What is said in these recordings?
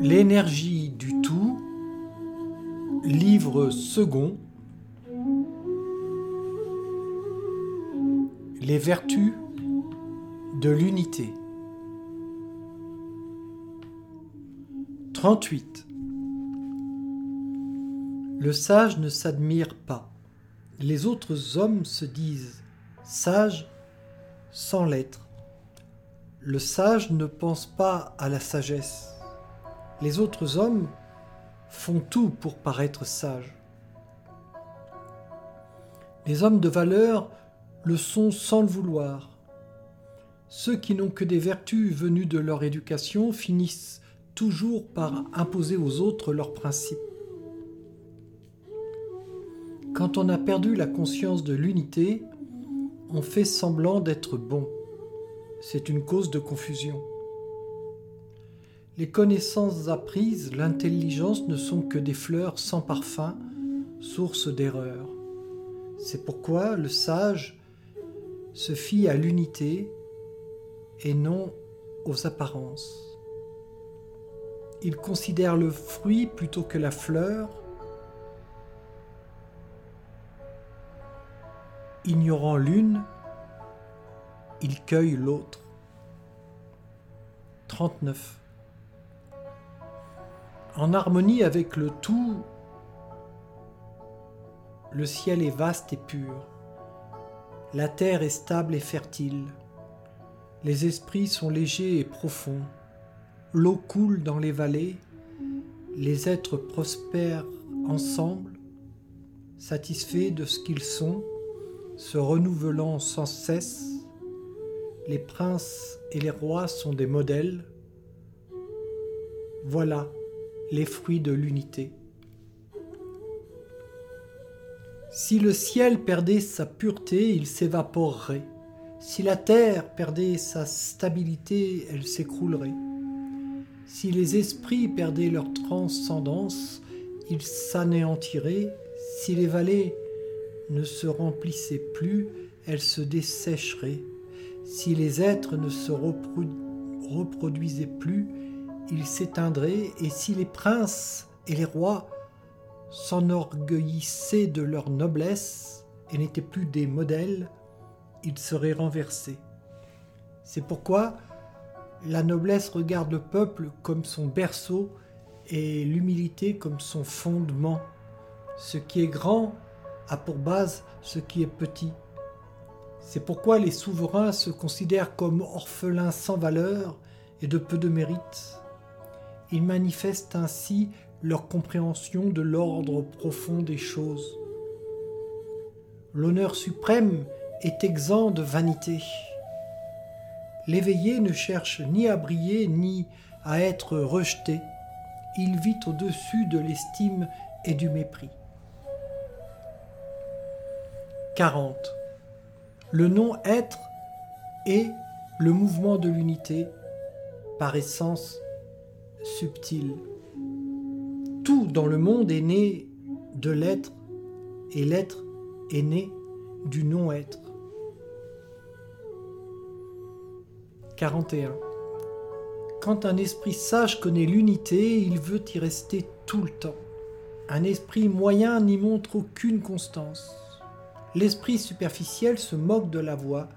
L'énergie du tout, livre second, les vertus de l'unité. 38. Le sage ne s'admire pas. Les autres hommes se disent sages sans l'être. Le sage ne pense pas à la sagesse. Les autres hommes font tout pour paraître sages. Les hommes de valeur le sont sans le vouloir. Ceux qui n'ont que des vertus venues de leur éducation finissent toujours par imposer aux autres leurs principes. Quand on a perdu la conscience de l'unité, on fait semblant d'être bon. C'est une cause de confusion. Les connaissances apprises, l'intelligence ne sont que des fleurs sans parfum, source d'erreur. C'est pourquoi le sage se fie à l'unité et non aux apparences. Il considère le fruit plutôt que la fleur, ignorant l'une, il cueille l'autre. 39. En harmonie avec le tout, le ciel est vaste et pur, la terre est stable et fertile, les esprits sont légers et profonds, l'eau coule dans les vallées, les êtres prospèrent ensemble, satisfaits de ce qu'ils sont, se renouvelant sans cesse, les princes et les rois sont des modèles. Voilà les fruits de l'unité. Si le ciel perdait sa pureté, il s'évaporerait. Si la terre perdait sa stabilité, elle s'écroulerait. Si les esprits perdaient leur transcendance, ils s'anéantiraient. Si les vallées ne se remplissaient plus, elles se dessécheraient. Si les êtres ne se reproduisaient plus, ils s'éteindraient, et si les princes et les rois s'enorgueillissaient de leur noblesse et n'étaient plus des modèles, ils seraient renversés. C'est pourquoi la noblesse regarde le peuple comme son berceau et l'humilité comme son fondement. Ce qui est grand a pour base ce qui est petit. C'est pourquoi les souverains se considèrent comme orphelins sans valeur et de peu de mérite. Ils manifestent ainsi leur compréhension de l'ordre profond des choses. L'honneur suprême est exempt de vanité. L'éveillé ne cherche ni à briller ni à être rejeté. Il vit au-dessus de l'estime et du mépris. 40 le non-être est le mouvement de l'unité par essence subtile. Tout dans le monde est né de l'être et l'être est né du non-être. 41. Quand un esprit sage connaît l'unité, il veut y rester tout le temps. Un esprit moyen n'y montre aucune constance. L'esprit superficiel se moque de la voix.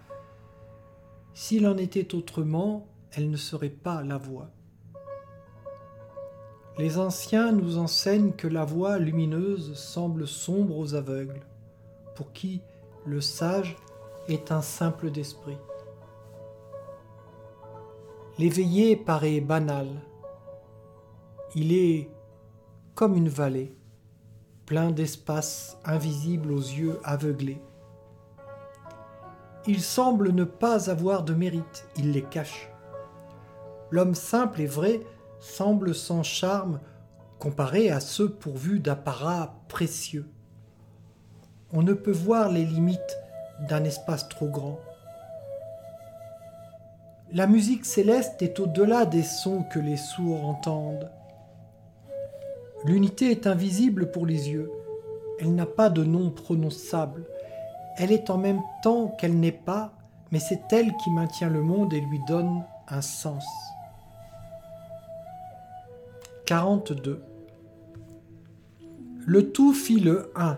S'il en était autrement, elle ne serait pas la voix. Les anciens nous enseignent que la voie lumineuse semble sombre aux aveugles, pour qui le sage est un simple d'esprit. L'éveillé paraît banal. Il est comme une vallée plein d'espaces invisibles aux yeux aveuglés. Il semble ne pas avoir de mérite, il les cache. L'homme simple et vrai semble sans charme comparé à ceux pourvus d'apparats précieux. On ne peut voir les limites d'un espace trop grand. La musique céleste est au-delà des sons que les sourds entendent. L'unité est invisible pour les yeux. Elle n'a pas de nom prononçable. Elle est en même temps qu'elle n'est pas, mais c'est elle qui maintient le monde et lui donne un sens. 42. Le tout fit le 1.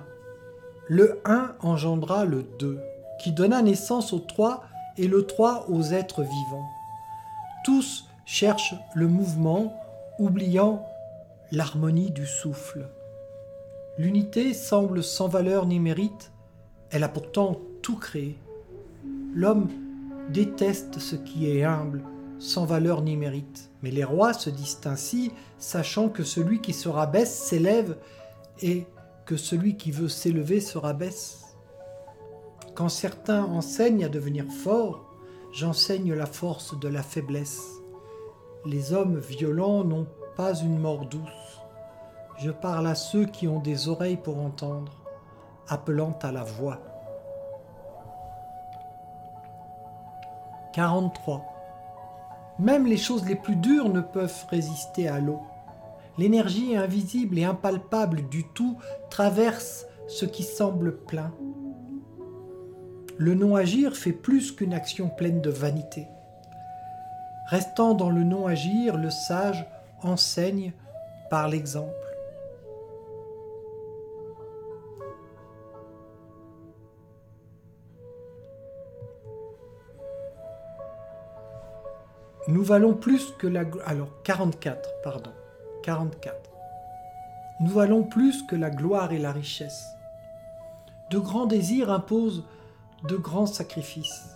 Le 1 engendra le 2, qui donna naissance au 3 et le 3 aux êtres vivants. Tous cherchent le mouvement, oubliant l'harmonie du souffle. L'unité semble sans valeur ni mérite, elle a pourtant tout créé. L'homme déteste ce qui est humble, sans valeur ni mérite. Mais les rois se disent ainsi, sachant que celui qui se rabaisse s'élève et que celui qui veut s'élever se rabaisse. Quand certains enseignent à devenir forts, j'enseigne la force de la faiblesse. Les hommes violents n'ont pas une mort douce. Je parle à ceux qui ont des oreilles pour entendre, appelant à la voix. 43. Même les choses les plus dures ne peuvent résister à l'eau. L'énergie invisible et impalpable du tout traverse ce qui semble plein. Le non-agir fait plus qu'une action pleine de vanité. Restant dans le non-agir, le sage enseigne par l'exemple. Nous valons plus que la... Alors, 44, pardon. 44. Nous valons plus que la gloire et la richesse. De grands désirs imposent de grands sacrifices.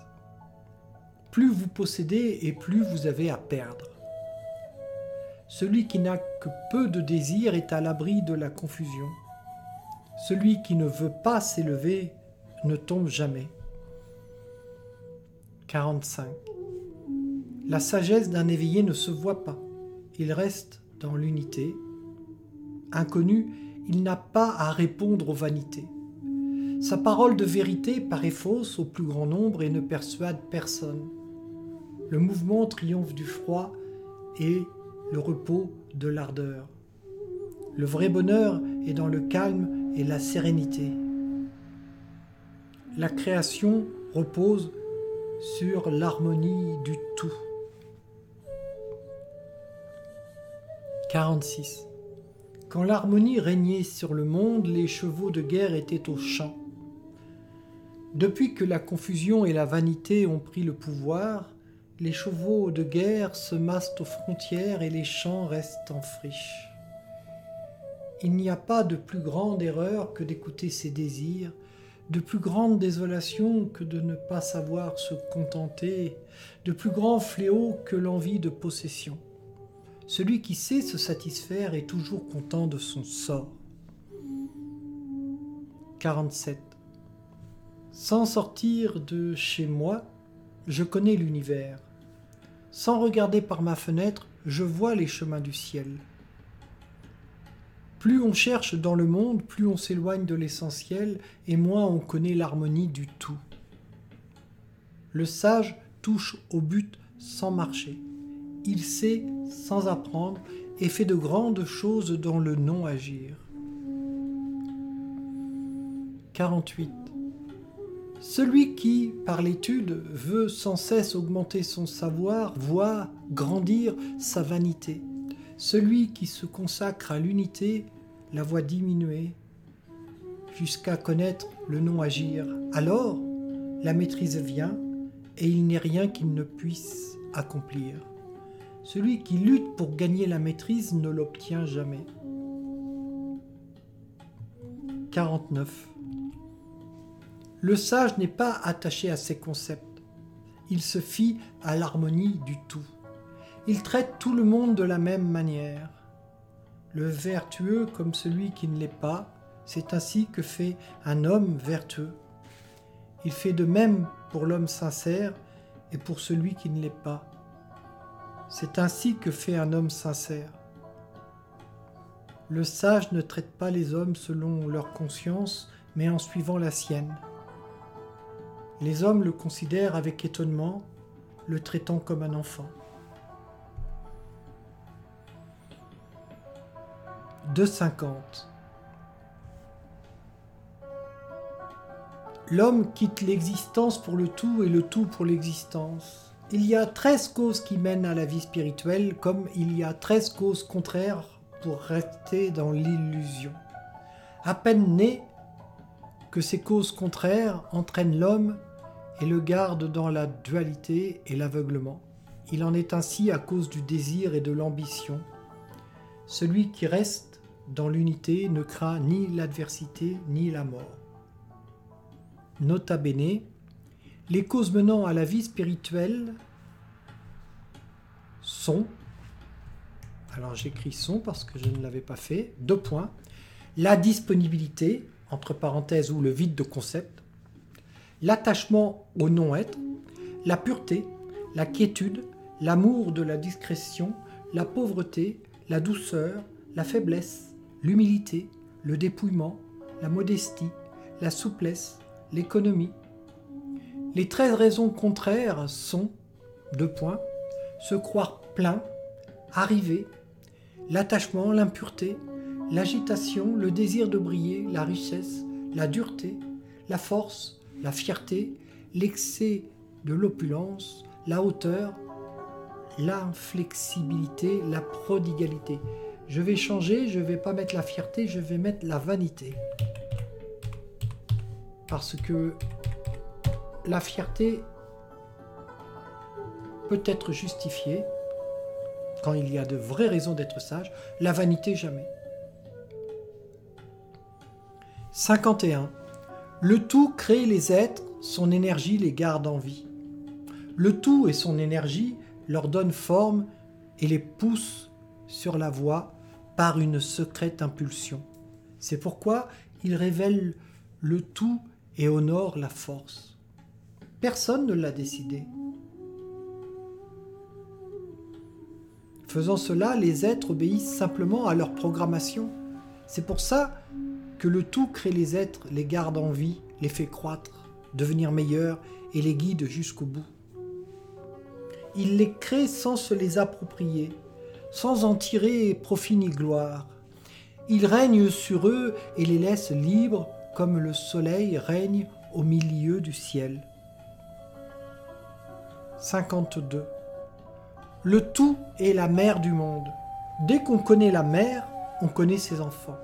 Plus vous possédez et plus vous avez à perdre. Celui qui n'a que peu de désirs est à l'abri de la confusion. Celui qui ne veut pas s'élever ne tombe jamais. 45. La sagesse d'un éveillé ne se voit pas, il reste dans l'unité. Inconnu, il n'a pas à répondre aux vanités. Sa parole de vérité paraît fausse au plus grand nombre et ne persuade personne. Le mouvement triomphe du froid et le repos de l'ardeur. Le vrai bonheur est dans le calme et la sérénité. La création repose sur l'harmonie du tout. 46. Quand l'harmonie régnait sur le monde, les chevaux de guerre étaient au champ. Depuis que la confusion et la vanité ont pris le pouvoir, les chevaux de guerre se massent aux frontières et les champs restent en friche. Il n'y a pas de plus grande erreur que d'écouter ses désirs, de plus grande désolation que de ne pas savoir se contenter, de plus grand fléau que l'envie de possession. Celui qui sait se satisfaire est toujours content de son sort. 47. Sans sortir de chez moi, je connais l'univers. Sans regarder par ma fenêtre, je vois les chemins du ciel. Plus on cherche dans le monde, plus on s'éloigne de l'essentiel, et moins on connaît l'harmonie du tout. Le sage touche au but sans marcher il sait sans apprendre et fait de grandes choses dans le non-agir. 48. Celui qui, par l'étude, veut sans cesse augmenter son savoir, voit grandir sa vanité. Celui qui se consacre à l'unité la voit diminuer jusqu'à connaître le non-agir. Alors, la maîtrise vient et il n'est rien qu'il ne puisse accomplir. Celui qui lutte pour gagner la maîtrise ne l'obtient jamais. 49. Le sage n'est pas attaché à ses concepts. Il se fie à l'harmonie du tout. Il traite tout le monde de la même manière. Le vertueux comme celui qui ne l'est pas, c'est ainsi que fait un homme vertueux. Il fait de même pour l'homme sincère et pour celui qui ne l'est pas. C'est ainsi que fait un homme sincère. Le sage ne traite pas les hommes selon leur conscience, mais en suivant la sienne. Les hommes le considèrent avec étonnement, le traitant comme un enfant. 2.50 L'homme quitte l'existence pour le tout et le tout pour l'existence. Il y a 13 causes qui mènent à la vie spirituelle, comme il y a 13 causes contraires pour rester dans l'illusion. À peine né que ces causes contraires entraînent l'homme et le gardent dans la dualité et l'aveuglement. Il en est ainsi à cause du désir et de l'ambition. Celui qui reste dans l'unité ne craint ni l'adversité ni la mort. Nota bene, les causes menant à la vie spirituelle sont, alors j'écris sont parce que je ne l'avais pas fait, deux points, la disponibilité, entre parenthèses, ou le vide de concept, l'attachement au non-être, la pureté, la quiétude, l'amour de la discrétion, la pauvreté, la douceur, la faiblesse, l'humilité, le dépouillement, la modestie, la souplesse, l'économie. Les treize raisons contraires sont, deux points, se croire plein, arriver, l'attachement, l'impureté, l'agitation, le désir de briller, la richesse, la dureté, la force, la fierté, l'excès de l'opulence, la hauteur, l'inflexibilité, la prodigalité. Je vais changer, je ne vais pas mettre la fierté, je vais mettre la vanité. Parce que la fierté peut être justifiée quand il y a de vraies raisons d'être sage, la vanité jamais. 51. Le tout crée les êtres, son énergie les garde en vie. Le tout et son énergie leur donnent forme et les poussent sur la voie par une secrète impulsion. C'est pourquoi il révèle le tout et honore la force. Personne ne l'a décidé. Faisant cela, les êtres obéissent simplement à leur programmation. C'est pour ça que le tout crée les êtres, les garde en vie, les fait croître, devenir meilleurs et les guide jusqu'au bout. Il les crée sans se les approprier, sans en tirer profit ni gloire. Il règne sur eux et les laisse libres comme le soleil règne au milieu du ciel. 52. Le tout est la mère du monde. Dès qu'on connaît la mère, on connaît ses enfants.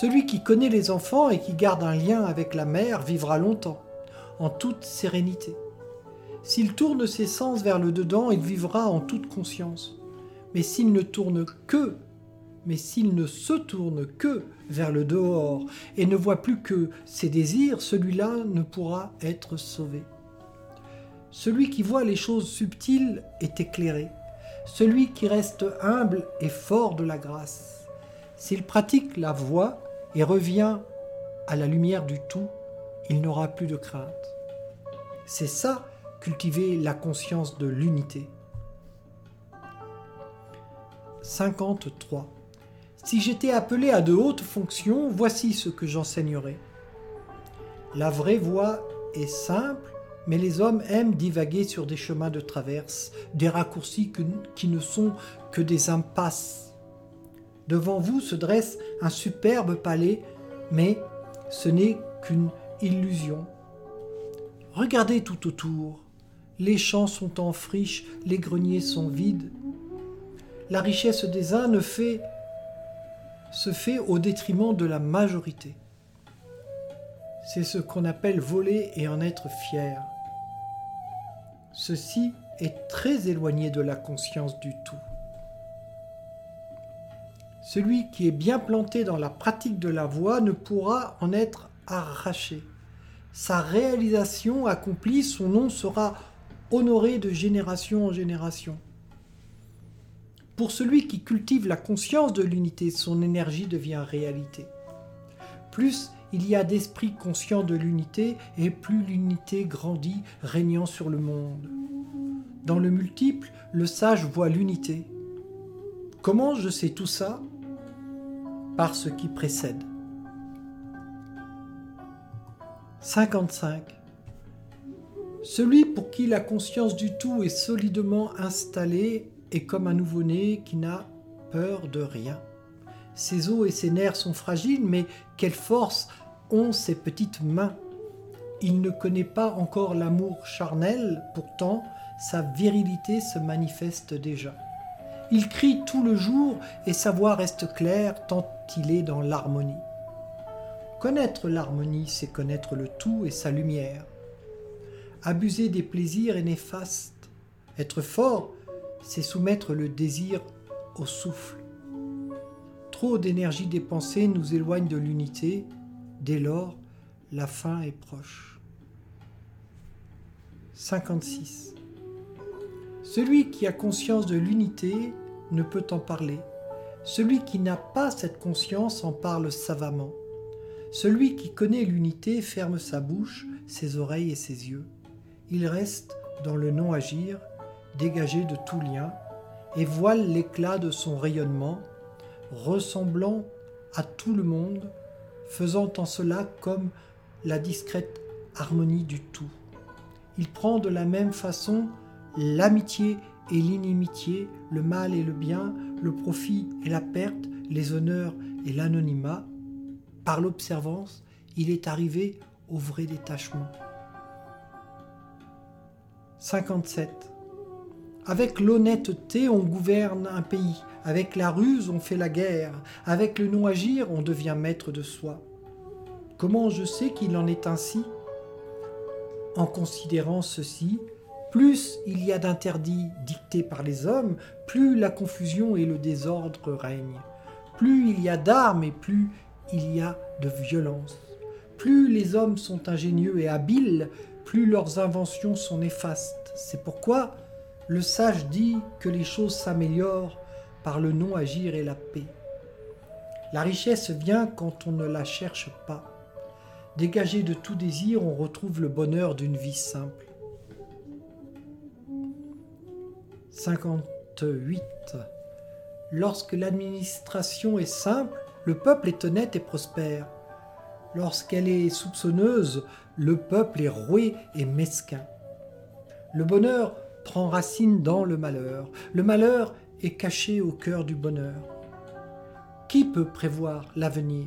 Celui qui connaît les enfants et qui garde un lien avec la mère vivra longtemps, en toute sérénité. S'il tourne ses sens vers le dedans, il vivra en toute conscience. Mais s'il ne tourne que, mais s'il ne se tourne que vers le dehors et ne voit plus que ses désirs, celui-là ne pourra être sauvé. Celui qui voit les choses subtiles est éclairé. Celui qui reste humble est fort de la grâce. S'il pratique la voie et revient à la lumière du tout, il n'aura plus de crainte. C'est ça, cultiver la conscience de l'unité. 53. Si j'étais appelé à de hautes fonctions, voici ce que j'enseignerais. La vraie voie est simple mais les hommes aiment divaguer sur des chemins de traverse, des raccourcis qui ne sont que des impasses. Devant vous se dresse un superbe palais, mais ce n'est qu'une illusion. Regardez tout autour. Les champs sont en friche, les greniers sont vides. La richesse des uns se fait au détriment de la majorité. C'est ce qu'on appelle voler et en être fier. Ceci est très éloigné de la conscience du tout. Celui qui est bien planté dans la pratique de la voie ne pourra en être arraché. Sa réalisation accomplie, son nom sera honoré de génération en génération. Pour celui qui cultive la conscience de l'unité, son énergie devient réalité. Plus il y a d'esprit conscient de l'unité, et plus l'unité grandit, régnant sur le monde. Dans le multiple, le sage voit l'unité. Comment je sais tout ça? Par ce qui précède. 55. Celui pour qui la conscience du tout est solidement installée est comme un nouveau-né qui n'a peur de rien. Ses os et ses nerfs sont fragiles, mais quelle force ses petites mains. Il ne connaît pas encore l'amour charnel, pourtant sa virilité se manifeste déjà. Il crie tout le jour et sa voix reste claire tant il est dans l'harmonie. Connaître l'harmonie, c'est connaître le tout et sa lumière. Abuser des plaisirs est néfaste. Être fort, c'est soumettre le désir au souffle. Trop d'énergie dépensée nous éloigne de l'unité. Dès lors, la fin est proche. 56. Celui qui a conscience de l'unité ne peut en parler. Celui qui n'a pas cette conscience en parle savamment. Celui qui connaît l'unité ferme sa bouche, ses oreilles et ses yeux. Il reste dans le non-agir, dégagé de tout lien, et voile l'éclat de son rayonnement, ressemblant à tout le monde, faisant en cela comme la discrète harmonie du tout. Il prend de la même façon l'amitié et l'inimitié, le mal et le bien, le profit et la perte, les honneurs et l'anonymat. Par l'observance, il est arrivé au vrai détachement. 57. Avec l'honnêteté, on gouverne un pays. Avec la ruse, on fait la guerre. Avec le non-agir, on devient maître de soi. Comment je sais qu'il en est ainsi? En considérant ceci, plus il y a d'interdits dictés par les hommes, plus la confusion et le désordre règnent. Plus il y a d'armes et plus il y a de violence. Plus les hommes sont ingénieux et habiles, plus leurs inventions sont néfastes. C'est pourquoi le sage dit que les choses s'améliorent par le non-agir et la paix. La richesse vient quand on ne la cherche pas. Dégagé de tout désir, on retrouve le bonheur d'une vie simple. 58. Lorsque l'administration est simple, le peuple est honnête et prospère. Lorsqu'elle est soupçonneuse, le peuple est roué et mesquin. Le bonheur prend racine dans le malheur. Le malheur caché au cœur du bonheur. Qui peut prévoir l'avenir?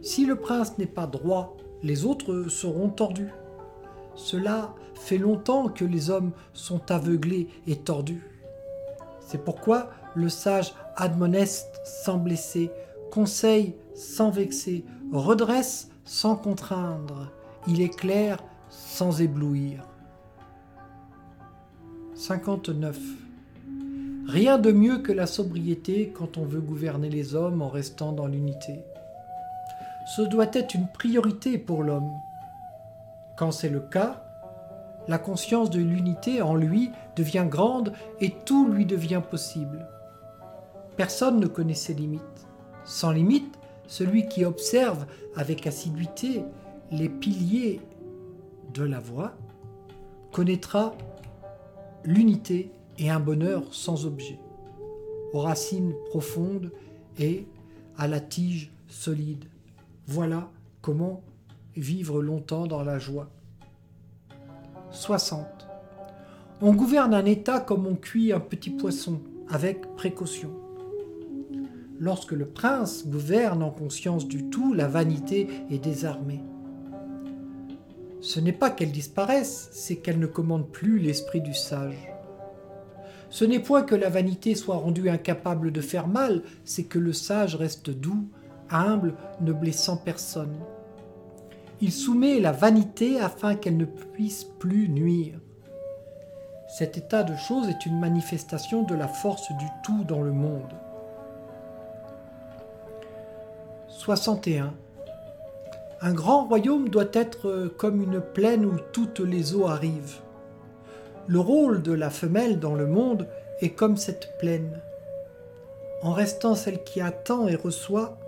Si le prince n'est pas droit, les autres seront tordus. Cela fait longtemps que les hommes sont aveuglés et tordus. C'est pourquoi le sage admoneste sans blesser, conseille sans vexer, redresse sans contraindre, il éclaire sans éblouir. 59. Rien de mieux que la sobriété quand on veut gouverner les hommes en restant dans l'unité. Ce doit être une priorité pour l'homme. Quand c'est le cas, la conscience de l'unité en lui devient grande et tout lui devient possible. Personne ne connaît ses limites. Sans limite, celui qui observe avec assiduité les piliers de la voie connaîtra l'unité et un bonheur sans objet, aux racines profondes et à la tige solide. Voilà comment vivre longtemps dans la joie. 60. On gouverne un État comme on cuit un petit poisson, avec précaution. Lorsque le prince gouverne en conscience du tout, la vanité est désarmée. Ce n'est pas qu'elle disparaisse, c'est qu'elle ne commande plus l'esprit du sage. Ce n'est point que la vanité soit rendue incapable de faire mal, c'est que le sage reste doux, humble, ne blessant personne. Il soumet la vanité afin qu'elle ne puisse plus nuire. Cet état de choses est une manifestation de la force du tout dans le monde. 61. Un grand royaume doit être comme une plaine où toutes les eaux arrivent. Le rôle de la femelle dans le monde est comme cette plaine. En restant celle qui attend et reçoit,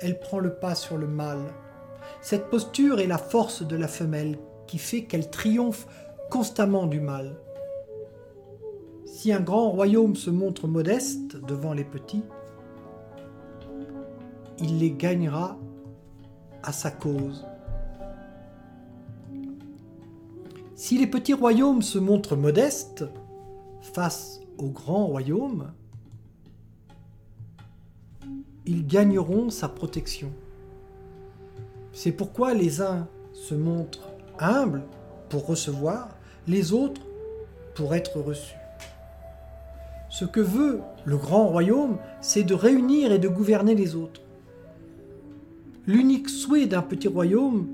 elle prend le pas sur le mâle. Cette posture est la force de la femelle qui fait qu'elle triomphe constamment du mâle. Si un grand royaume se montre modeste devant les petits, il les gagnera à sa cause. Si les petits royaumes se montrent modestes face aux grands royaumes, ils gagneront sa protection. C'est pourquoi les uns se montrent humbles pour recevoir, les autres pour être reçus. Ce que veut le grand royaume, c'est de réunir et de gouverner les autres. L'unique souhait d'un petit royaume,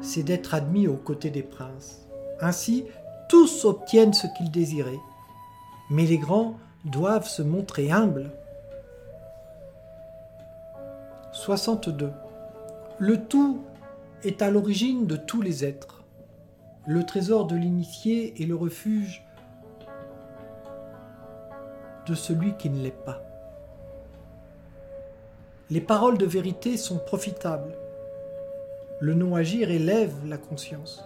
c'est d'être admis aux côtés des princes. Ainsi, tous obtiennent ce qu'ils désiraient. Mais les grands doivent se montrer humbles. 62. Le tout est à l'origine de tous les êtres. Le trésor de l'initié est le refuge de celui qui ne l'est pas. Les paroles de vérité sont profitables. Le non-agir élève la conscience.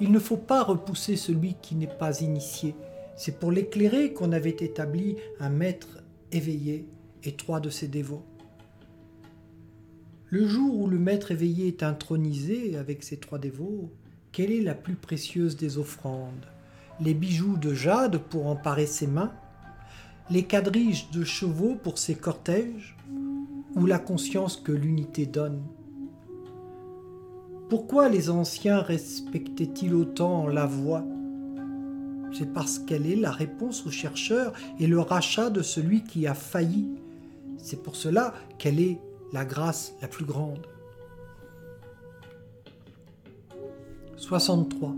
Il ne faut pas repousser celui qui n'est pas initié. C'est pour l'éclairer qu'on avait établi un maître éveillé et trois de ses dévots. Le jour où le maître éveillé est intronisé avec ses trois dévots, quelle est la plus précieuse des offrandes? Les bijoux de jade pour emparer ses mains? Les quadriges de chevaux pour ses cortèges? Ou la conscience que l'unité donne? Pourquoi les anciens respectaient-ils autant la voix? C'est parce qu'elle est la réponse aux chercheurs et le rachat de celui qui a failli. C'est pour cela qu'elle est la grâce la plus grande. 63.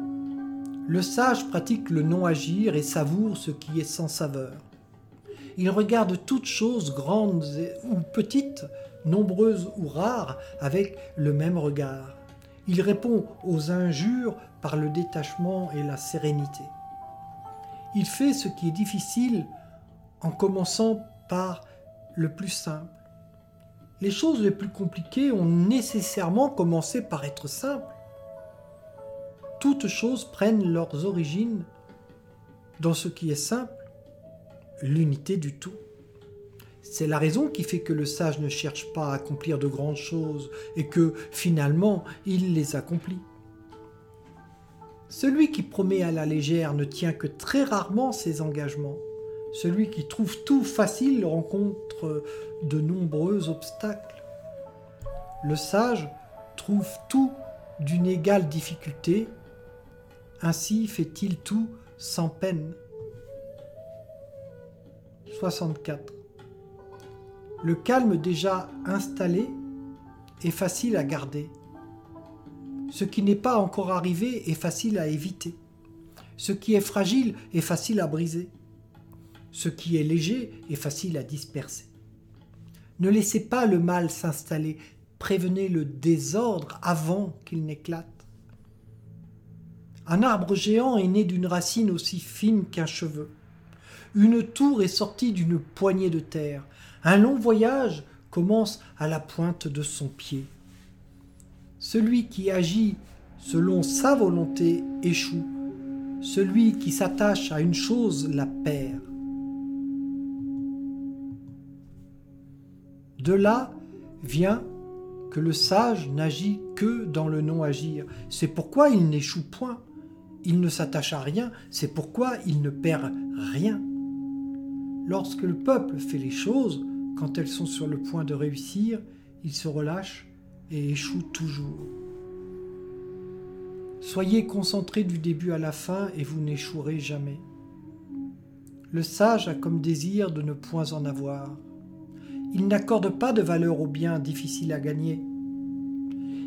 Le sage pratique le non-agir et savoure ce qui est sans saveur. Il regarde toutes choses grandes ou petites, nombreuses ou rares, avec le même regard. Il répond aux injures par le détachement et la sérénité. Il fait ce qui est difficile en commençant par le plus simple les choses les plus compliquées ont nécessairement commencé par être simples. Toutes choses prennent leurs origines dans ce qui est simple, l'unité du tout. C'est la raison qui fait que le sage ne cherche pas à accomplir de grandes choses et que finalement il les accomplit. Celui qui promet à la légère ne tient que très rarement ses engagements. Celui qui trouve tout facile rencontre de nombreux obstacles. Le sage trouve tout d'une égale difficulté, ainsi fait-il tout sans peine. 64. Le calme déjà installé est facile à garder. Ce qui n'est pas encore arrivé est facile à éviter. Ce qui est fragile est facile à briser. Ce qui est léger est facile à disperser. Ne laissez pas le mal s'installer, prévenez le désordre avant qu'il n'éclate. Un arbre géant est né d'une racine aussi fine qu'un cheveu. Une tour est sortie d'une poignée de terre. Un long voyage commence à la pointe de son pied. Celui qui agit selon sa volonté échoue. Celui qui s'attache à une chose la perd. De là vient que le sage n'agit que dans le non-agir. C'est pourquoi il n'échoue point. Il ne s'attache à rien, c'est pourquoi il ne perd rien. Lorsque le peuple fait les choses, quand elles sont sur le point de réussir, il se relâche et échoue toujours. Soyez concentrés du début à la fin et vous n'échouerez jamais. Le sage a comme désir de ne point en avoir. Il n'accorde pas de valeur aux biens difficiles à gagner.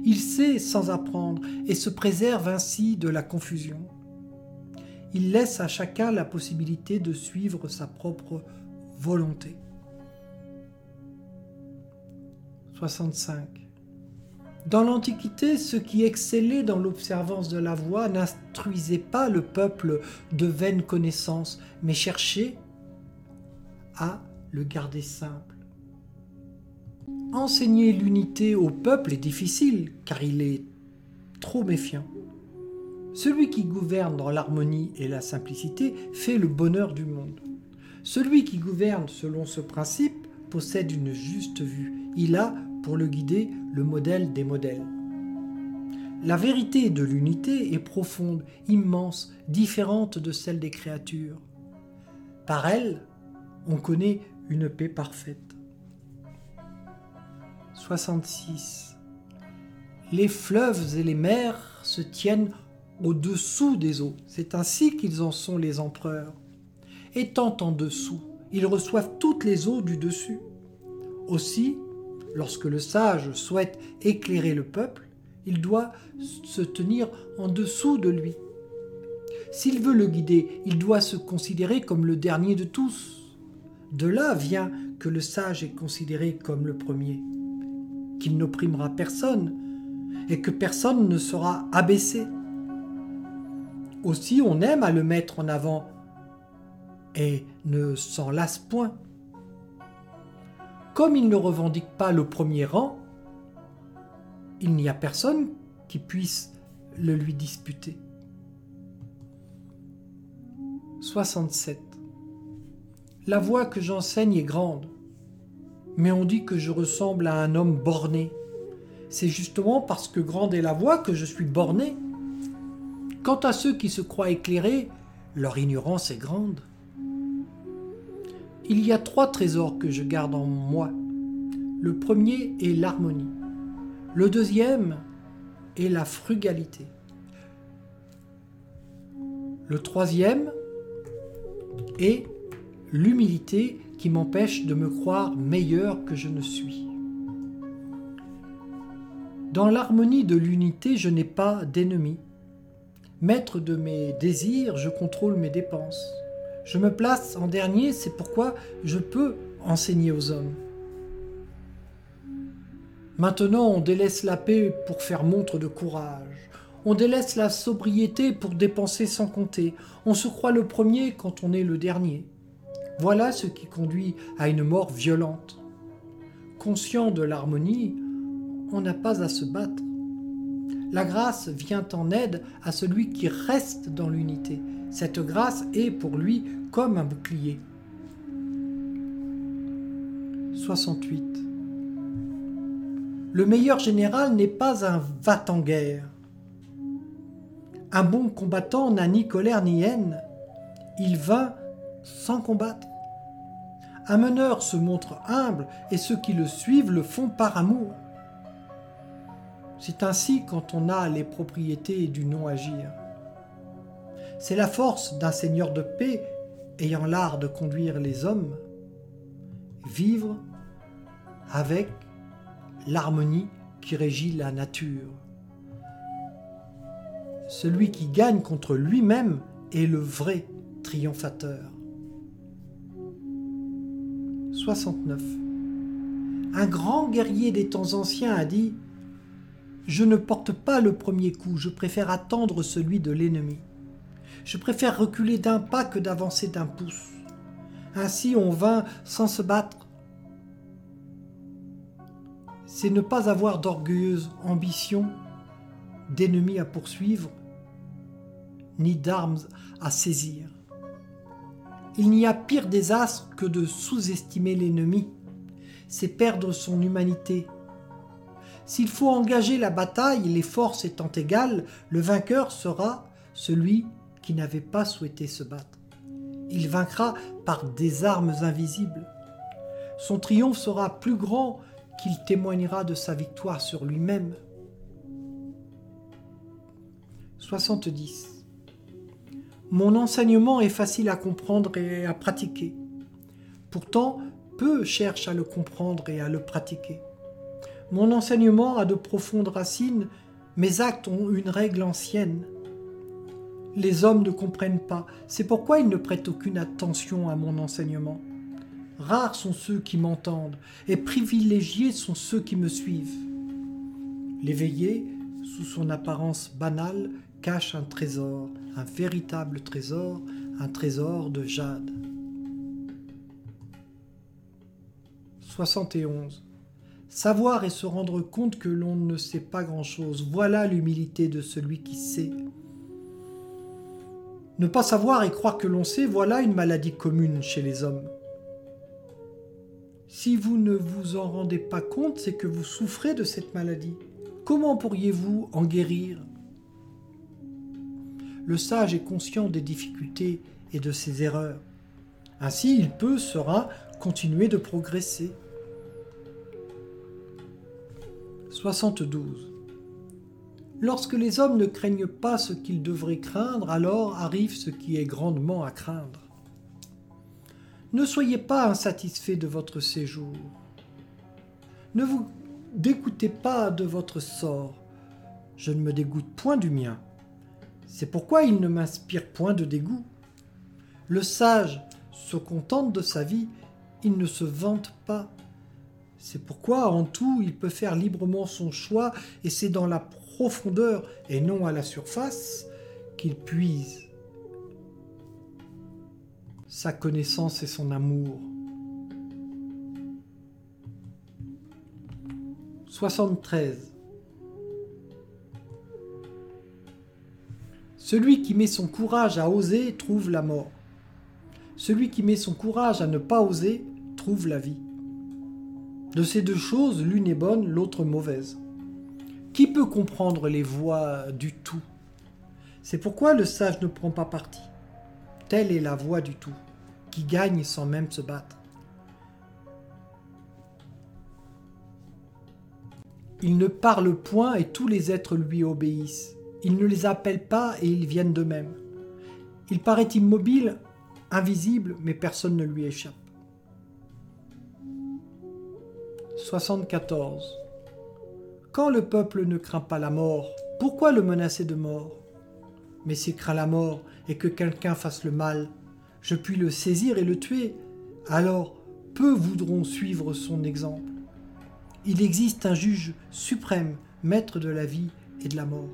Il sait sans apprendre et se préserve ainsi de la confusion. Il laisse à chacun la possibilité de suivre sa propre volonté. 65. Dans l'Antiquité, ceux qui excellaient dans l'observance de la voie n'instruisaient pas le peuple de vaines connaissances, mais cherchaient à le garder simple. Enseigner l'unité au peuple est difficile car il est trop méfiant. Celui qui gouverne dans l'harmonie et la simplicité fait le bonheur du monde. Celui qui gouverne selon ce principe possède une juste vue. Il a, pour le guider, le modèle des modèles. La vérité de l'unité est profonde, immense, différente de celle des créatures. Par elle, on connaît une paix parfaite. 66. Les fleuves et les mers se tiennent au-dessous des eaux. C'est ainsi qu'ils en sont les empereurs. étant en dessous, ils reçoivent toutes les eaux du dessus. Aussi, lorsque le sage souhaite éclairer le peuple, il doit se tenir en dessous de lui. S'il veut le guider, il doit se considérer comme le dernier de tous. De là vient que le sage est considéré comme le premier, qu'il n'opprimera personne et que personne ne sera abaissé. Aussi on aime à le mettre en avant et ne s'en lasse point. Comme il ne revendique pas le premier rang, il n'y a personne qui puisse le lui disputer. 67. La voix que j'enseigne est grande, mais on dit que je ressemble à un homme borné. C'est justement parce que grande est la voix que je suis borné. Quant à ceux qui se croient éclairés, leur ignorance est grande. Il y a trois trésors que je garde en moi. Le premier est l'harmonie. Le deuxième est la frugalité. Le troisième est l'humilité qui m'empêche de me croire meilleur que je ne suis. Dans l'harmonie de l'unité, je n'ai pas d'ennemi. Maître de mes désirs, je contrôle mes dépenses. Je me place en dernier, c'est pourquoi je peux enseigner aux hommes. Maintenant, on délaisse la paix pour faire montre de courage. On délaisse la sobriété pour dépenser sans compter. On se croit le premier quand on est le dernier. Voilà ce qui conduit à une mort violente. Conscient de l'harmonie, on n'a pas à se battre. La grâce vient en aide à celui qui reste dans l'unité. Cette grâce est pour lui comme un bouclier. 68. Le meilleur général n'est pas un va en guerre. Un bon combattant n'a ni colère ni haine. Il vint sans combattre. Un meneur se montre humble et ceux qui le suivent le font par amour. C'est ainsi quand on a les propriétés du non-agir. C'est la force d'un seigneur de paix ayant l'art de conduire les hommes, vivre avec l'harmonie qui régit la nature. Celui qui gagne contre lui-même est le vrai triomphateur. 69. Un grand guerrier des temps anciens a dit Je ne porte pas le premier coup, je préfère attendre celui de l'ennemi. Je préfère reculer d'un pas que d'avancer d'un pouce. Ainsi on vint sans se battre. C'est ne pas avoir d'orgueilleuse ambition, d'ennemis à poursuivre, ni d'armes à saisir. Il n'y a pire désastre que de sous-estimer l'ennemi. C'est perdre son humanité. S'il faut engager la bataille, les forces étant égales, le vainqueur sera celui qui n'avait pas souhaité se battre. Il vaincra par des armes invisibles. Son triomphe sera plus grand qu'il témoignera de sa victoire sur lui-même. 70. Mon enseignement est facile à comprendre et à pratiquer. Pourtant, peu cherchent à le comprendre et à le pratiquer. Mon enseignement a de profondes racines, mes actes ont une règle ancienne les hommes ne comprennent pas. C'est pourquoi ils ne prêtent aucune attention à mon enseignement. Rares sont ceux qui m'entendent, et privilégiés sont ceux qui me suivent. L'éveillé, sous son apparence banale, cache un trésor, un véritable trésor, un trésor de jade. 71. Savoir et se rendre compte que l'on ne sait pas grand-chose, voilà l'humilité de celui qui sait. Ne pas savoir et croire que l'on sait, voilà une maladie commune chez les hommes. Si vous ne vous en rendez pas compte, c'est que vous souffrez de cette maladie. Comment pourriez-vous en guérir? Le sage est conscient des difficultés et de ses erreurs. Ainsi, il peut, sera, continuer de progresser. 72. Lorsque les hommes ne craignent pas ce qu'ils devraient craindre, alors arrive ce qui est grandement à craindre. Ne soyez pas insatisfait de votre séjour. Ne vous dégoûtez pas de votre sort. Je ne me dégoûte point du mien. C'est pourquoi il ne m'inspire point de dégoût. Le sage se contente de sa vie, il ne se vante pas. C'est pourquoi en tout il peut faire librement son choix et c'est dans la et non à la surface qu'il puise sa connaissance et son amour. 73. Celui qui met son courage à oser trouve la mort. Celui qui met son courage à ne pas oser trouve la vie. De ces deux choses, l'une est bonne, l'autre mauvaise. Qui peut comprendre les voies du tout? C'est pourquoi le sage ne prend pas parti. Telle est la voie du tout, qui gagne sans même se battre. Il ne parle point et tous les êtres lui obéissent. Il ne les appelle pas et ils viennent d'eux-mêmes. Il paraît immobile, invisible, mais personne ne lui échappe. 74. Quand le peuple ne craint pas la mort, pourquoi le menacer de mort? Mais s'il craint la mort et que quelqu'un fasse le mal, je puis le saisir et le tuer. Alors, peu voudront suivre son exemple. Il existe un juge suprême, maître de la vie et de la mort.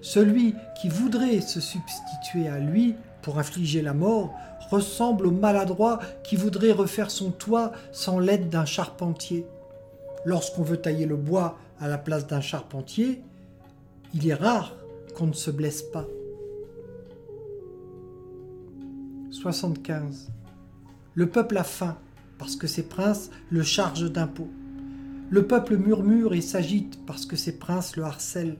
Celui qui voudrait se substituer à lui pour infliger la mort ressemble au maladroit qui voudrait refaire son toit sans l'aide d'un charpentier. Lorsqu'on veut tailler le bois à la place d'un charpentier, il est rare qu'on ne se blesse pas. 75. Le peuple a faim parce que ses princes le chargent d'impôts. Le peuple murmure et s'agite parce que ses princes le harcèlent.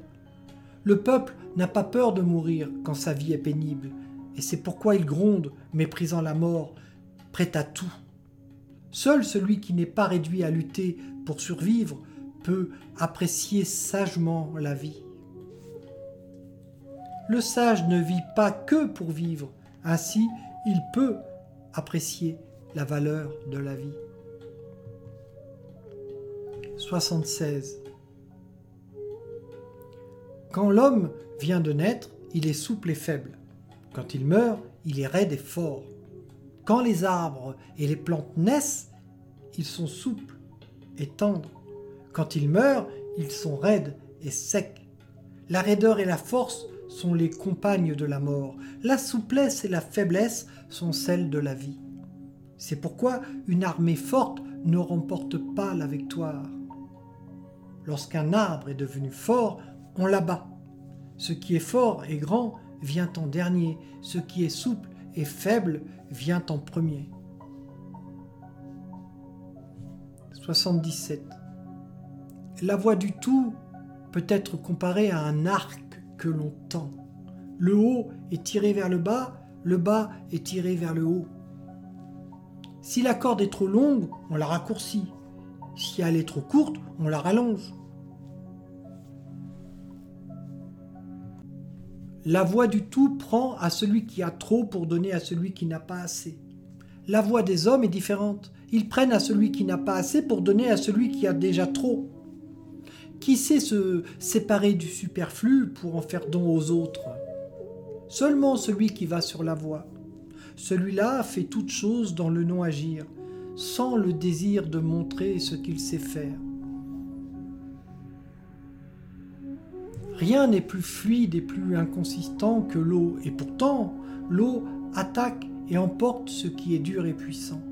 Le peuple n'a pas peur de mourir quand sa vie est pénible, et c'est pourquoi il gronde, méprisant la mort, prêt à tout. Seul celui qui n'est pas réduit à lutter survivre peut apprécier sagement la vie. Le sage ne vit pas que pour vivre, ainsi il peut apprécier la valeur de la vie. 76. Quand l'homme vient de naître, il est souple et faible. Quand il meurt, il est raide et fort. Quand les arbres et les plantes naissent, ils sont souples et tendres. Quand ils meurent, ils sont raides et secs. La raideur et la force sont les compagnes de la mort. La souplesse et la faiblesse sont celles de la vie. C'est pourquoi une armée forte ne remporte pas la victoire. Lorsqu'un arbre est devenu fort, on l'abat. Ce qui est fort et grand vient en dernier, ce qui est souple et faible vient en premier. 77. La voix du tout peut être comparée à un arc que l'on tend. Le haut est tiré vers le bas, le bas est tiré vers le haut. Si la corde est trop longue, on la raccourcit. Si elle est trop courte, on la rallonge. La voix du tout prend à celui qui a trop pour donner à celui qui n'a pas assez. La voix des hommes est différente. Ils prennent à celui qui n'a pas assez pour donner à celui qui a déjà trop. Qui sait se séparer du superflu pour en faire don aux autres? Seulement celui qui va sur la voie. Celui-là fait toute chose dans le non-agir, sans le désir de montrer ce qu'il sait faire. Rien n'est plus fluide et plus inconsistant que l'eau, et pourtant l'eau attaque et emporte ce qui est dur et puissant.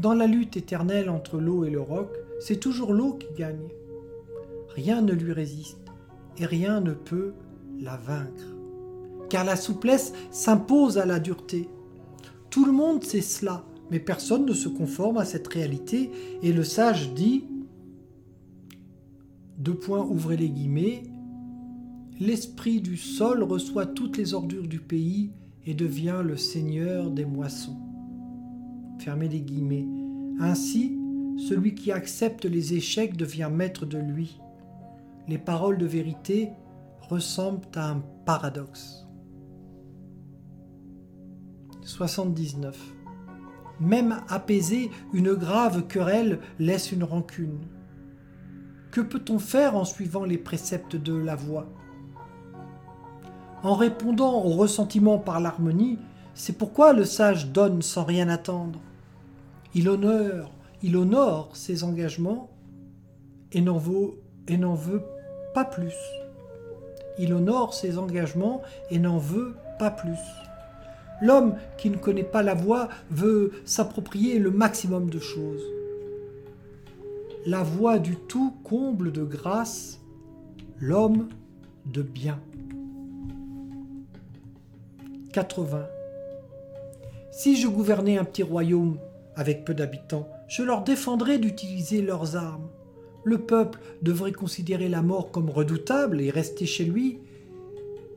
Dans la lutte éternelle entre l'eau et le roc, c'est toujours l'eau qui gagne. Rien ne lui résiste et rien ne peut la vaincre. Car la souplesse s'impose à la dureté. Tout le monde sait cela, mais personne ne se conforme à cette réalité et le sage dit deux points ouvrez les guillemets L'esprit du sol reçoit toutes les ordures du pays et devient le seigneur des moissons. Fermez les guillemets. Ainsi, celui qui accepte les échecs devient maître de lui. Les paroles de vérité ressemblent à un paradoxe. 79. Même apaiser une grave querelle laisse une rancune. Que peut-on faire en suivant les préceptes de la voix? En répondant au ressentiment par l'harmonie, c'est pourquoi le sage donne sans rien attendre. Il honore, ses engagements et n'en veut, et n'en veut pas plus. Il honore ses engagements et n'en veut pas plus. L'homme qui ne connaît pas la voie veut s'approprier le maximum de choses. La voie du tout comble de grâce l'homme de bien. 80. Si je gouvernais un petit royaume avec peu d'habitants, je leur défendrais d'utiliser leurs armes. Le peuple devrait considérer la mort comme redoutable et rester chez lui,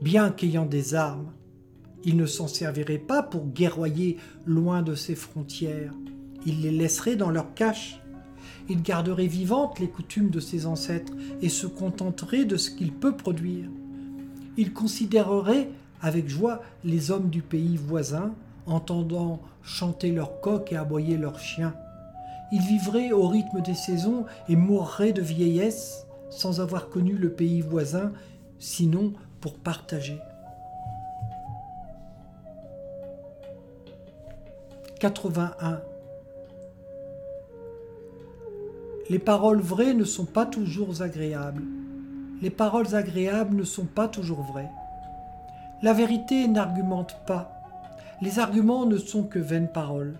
bien qu'ayant des armes. Il ne s'en servirait pas pour guerroyer loin de ses frontières. Il les laisserait dans leur cache. Il garderait vivantes les coutumes de ses ancêtres et se contenterait de ce qu'il peut produire. Il considérerait avec joie les hommes du pays voisin, entendant chanter leurs coqs et aboyer leurs chiens. Il vivrait au rythme des saisons et mourrait de vieillesse sans avoir connu le pays voisin, sinon pour partager. 81. Les paroles vraies ne sont pas toujours agréables. Les paroles agréables ne sont pas toujours vraies. La vérité n'argumente pas. Les arguments ne sont que vaines paroles.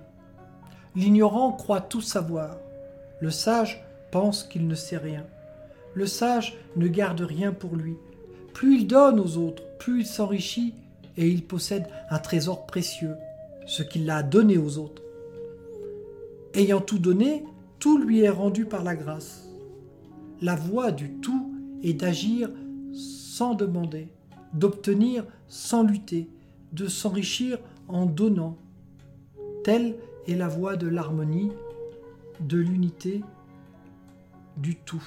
L'ignorant croit tout savoir. Le sage pense qu'il ne sait rien. Le sage ne garde rien pour lui. Plus il donne aux autres, plus il s'enrichit et il possède un trésor précieux ce qu'il a donné aux autres. Ayant tout donné, tout lui est rendu par la grâce. La voie du tout est d'agir sans demander, d'obtenir sans lutter, de s'enrichir en donnant. Telle est la voie de l'harmonie, de l'unité, du tout.